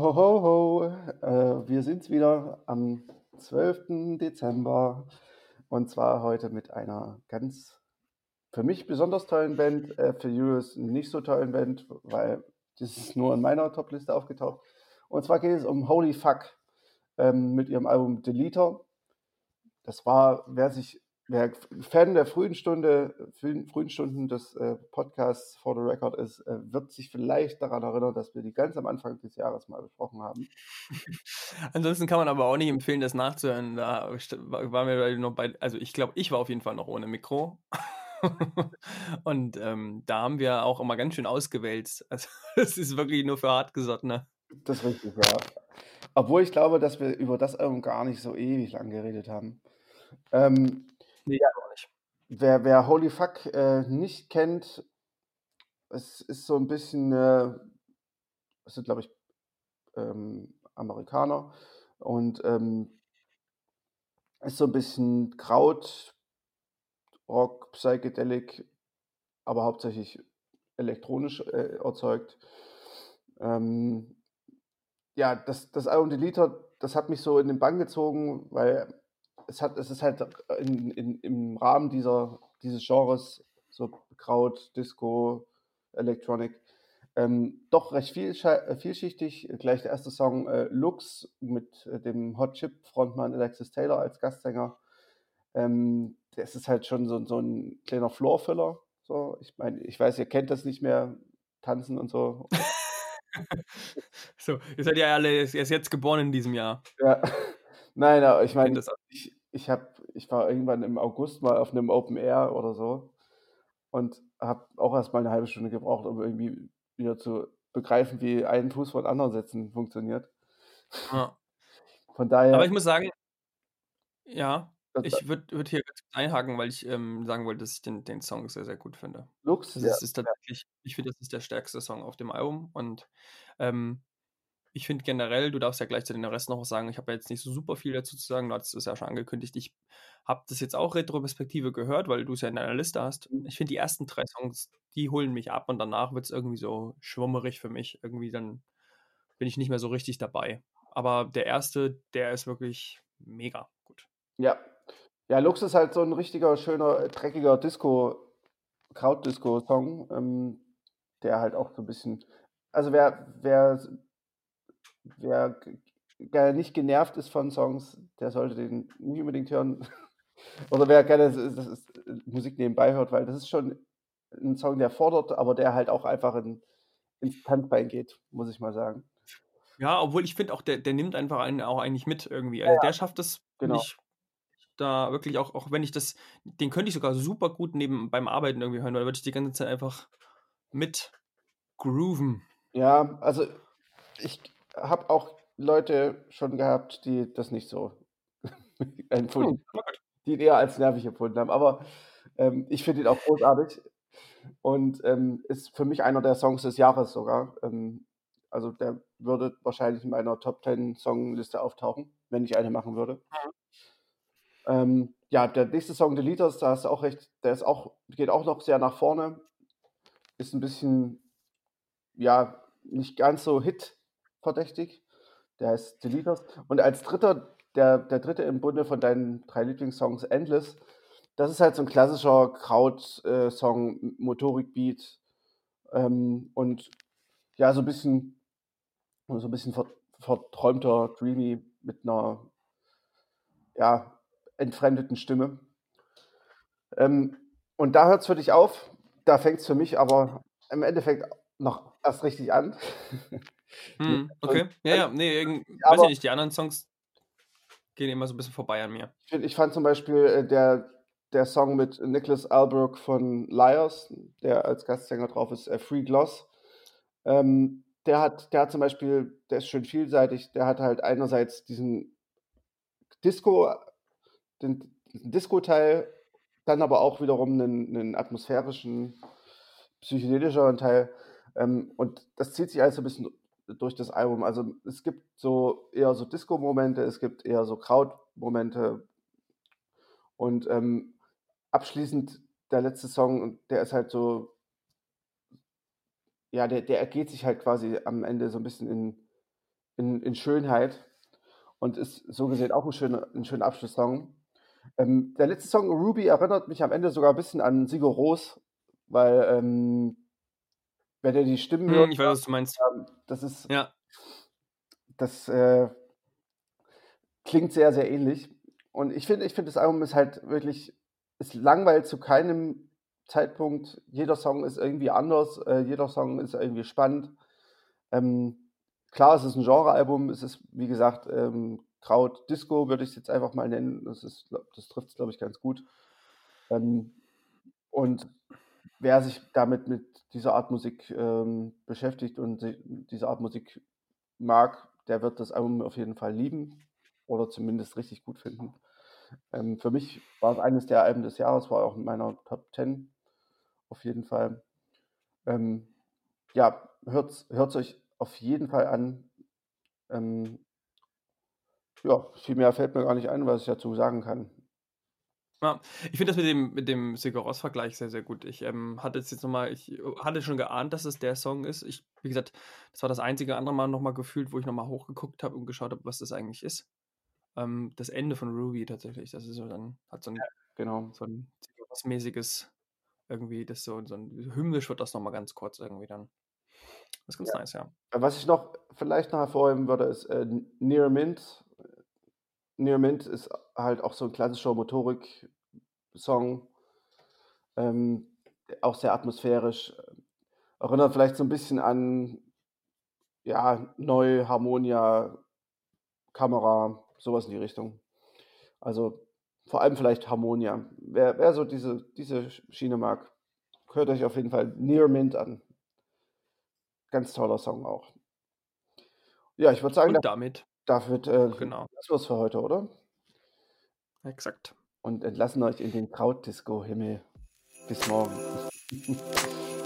Ho, ho, ho. Äh, wir sind's wieder am 12. Dezember und zwar heute mit einer ganz für mich besonders tollen Band, äh, für Julius nicht so tollen Band, weil das ist nur in meiner Topliste aufgetaucht. Und zwar geht es um Holy Fuck ähm, mit ihrem Album Deleter. Das war, wer sich wer Fan der frühen Stunde, frühen, Stunden des äh, Podcasts For the Record ist, äh, wird sich vielleicht daran erinnern, dass wir die ganz am Anfang des Jahres mal besprochen haben. Ansonsten kann man aber auch nicht empfehlen, das nachzuhören. Da waren wir noch bei, also ich glaube, ich war auf jeden Fall noch ohne Mikro. Und ähm, da haben wir auch immer ganz schön ausgewählt. Also das ist wirklich nur für Hartgesottene. Das ist richtig, ja. Obwohl ich glaube, dass wir über das Album gar nicht so ewig lang geredet haben. Ähm, Nee, ja. auch nicht. Wer, wer Holy Fuck äh, nicht kennt, es ist so ein bisschen, äh, es sind glaube ich ähm, Amerikaner und ähm, ist so ein bisschen Kraut, Rock, Psychedelic, aber hauptsächlich elektronisch äh, erzeugt. Ähm, ja, das, das Album Deleter, das hat mich so in den Bann gezogen, weil es, hat, es ist halt in, in, im Rahmen dieser, dieses Genres, so Kraut, Disco, Electronic, ähm, doch recht viel, äh, vielschichtig. Gleich der erste Song äh, Lux mit äh, dem Hot Chip Frontmann Alexis Taylor als Gastsänger. Ähm, das ist halt schon so, so ein kleiner Floorfiller. So, ich meine, ich weiß, ihr kennt das nicht mehr, tanzen und so. so, ihr seid ja alle erst jetzt geboren in diesem Jahr. Ja, nein, aber ich meine, ich, ich habe, ich war irgendwann im August mal auf einem Open Air oder so und habe auch erst mal eine halbe Stunde gebraucht, um irgendwie wieder zu begreifen, wie einen Fuß von anderen Sätzen funktioniert. Ja. Von daher. Aber ich muss sagen, ja, ich würde würd hier einhaken, weil ich ähm, sagen wollte, dass ich den, den Song sehr, sehr gut finde. Lux, das ja. ist tatsächlich, ich finde, das ist der stärkste Song auf dem Album und ähm, ich finde generell, du darfst ja gleich zu den Rest noch was sagen. Ich habe ja jetzt nicht so super viel dazu zu sagen. Du hattest es ja schon angekündigt. Ich habe das jetzt auch Retroperspektive gehört, weil du es ja in deiner Liste hast. Mhm. Ich finde die ersten drei Songs, die holen mich ab und danach wird es irgendwie so schwummerig für mich. Irgendwie dann bin ich nicht mehr so richtig dabei. Aber der erste, der ist wirklich mega gut. Ja. Ja, Lux ist halt so ein richtiger, schöner, dreckiger Disco, Kraut-Disco-Song, ähm, der halt auch so ein bisschen. Also wer, wer wer nicht genervt ist von Songs, der sollte den nicht unbedingt hören. Oder wer gerne Musik nebenbei hört, weil das ist schon ein Song, der fordert, aber der halt auch einfach in, ins Tanzbein geht, muss ich mal sagen. Ja, obwohl ich finde auch, der, der nimmt einfach einen auch eigentlich mit irgendwie. Also ja, der schafft es genau. nicht da wirklich auch, auch wenn ich das, den könnte ich sogar super gut neben beim Arbeiten irgendwie hören, weil da würde ich die ganze Zeit einfach mit grooven. Ja, also ich habe auch Leute schon gehabt, die das nicht so empfunden hm, die ihn eher als nervig empfunden haben. Aber ähm, ich finde ihn auch großartig und ähm, ist für mich einer der Songs des Jahres sogar. Ähm, also der würde wahrscheinlich in meiner Top 10 Songliste auftauchen, wenn ich eine machen würde. Mhm. ja, der nächste Song, The Leaders, da hast du auch recht, der ist auch, geht auch noch sehr nach vorne. Ist ein bisschen, ja, nicht ganz so Hit verdächtig. Der heißt Deleters. Und als dritter, der, der dritte im Bunde von deinen drei Lieblingssongs, Endless, das ist halt so ein klassischer Kraut-Song, äh, Motorik-Beat. Ähm, und ja, so ein bisschen, so ein bisschen verträumter, dreamy, mit einer ja, entfremdeten Stimme. Ähm, und da hört es für dich auf, da fängt es für mich aber im Endeffekt noch erst richtig an. Hm, okay. Ja, ja, nee, weiß ich nicht, die anderen Songs gehen immer so ein bisschen vorbei an mir. Ich, ich fand zum Beispiel äh, der, der Song mit Nicholas Albrook von Liars, der als Gastsänger drauf ist, äh, Free Gloss. Ähm, der hat, der hat zum Beispiel, der ist schön vielseitig, der hat halt einerseits diesen Disco, den, den Disco-Teil, dann aber auch wiederum einen, einen atmosphärischen, psychedelischeren Teil. Ähm, und das zieht sich alles so ein bisschen durch das Album. Also es gibt so eher so Disco-Momente, es gibt eher so Kraut-Momente. Und ähm, abschließend der letzte Song, der ist halt so, ja, der, der ergeht sich halt quasi am Ende so ein bisschen in, in, in Schönheit und ist so gesehen auch ein schöner, ein schöner Abschlusssong. Ähm, der letzte Song, Ruby, erinnert mich am Ende sogar ein bisschen an Sigur Ros, weil, ähm, wenn ihr die Stimmen Hm, hört, ich weiß, was du meinst. ähm, das ist, Ja. das äh, klingt sehr, sehr ähnlich. Und ich finde, ich finde, das Album ist halt wirklich, es langweilt zu keinem Zeitpunkt. Jeder Song ist irgendwie anders, äh, jeder Song ist irgendwie spannend. Ähm, klar, es ist ein Genrealbum, es ist, wie gesagt, ähm, Kraut Disco, würde ich es jetzt einfach mal nennen. Das, ist, das trifft es, glaube ich, ganz gut. Ähm, und wer sich damit mit dieser Art Musik ähm, beschäftigt und diese Art Musik mag, der wird das Album auf jeden Fall lieben oder zumindest richtig gut finden. Ähm, für mich war es eines der Alben des Jahres, war auch in meiner Top 10 auf jeden Fall. Ähm, ja, hört es euch auf jeden Fall an. Ähm, ja, viel mehr fällt mir gar nicht ein, was ich dazu sagen kann. Ja, ich finde das mit dem, mit dem Sigur-Ros-Vergleich sehr, sehr gut. Ich ähm, hatte es jetzt nochmal, ich äh, hatte schon geahnt, dass es der Song ist. Ich, wie gesagt, das war das einzige andere Mal nochmal gefühlt, wo ich nochmal hochgeguckt habe und geschaut habe, was das eigentlich ist. Ähm, das Ende von Ruby tatsächlich. Das ist so dann, hat so ein, ja, genau. so ein Sigur-Ros-mäßiges, irgendwie, das so, so ein hymnisch wird das nochmal ganz kurz irgendwie dann. Das ist ganz ja. nice, ja. Was ich noch vielleicht noch hervorheben würde, ist äh, Near Mint Near Mint ist halt auch so ein klassischer Motorik-Song. Ähm, auch sehr atmosphärisch. Erinnert vielleicht so ein bisschen an ja, Neu, Harmonia, Kamera, sowas in die Richtung. Also vor allem vielleicht Harmonia. Wer, wer so diese, diese Schiene mag, hört euch auf jeden Fall Near Mint an. Ganz toller Song auch. Ja, ich würde sagen, Und damit David, äh, Genau. das war's für heute, oder? Exakt. Und entlassen euch in den Krautdisco-Himmel. Bis morgen.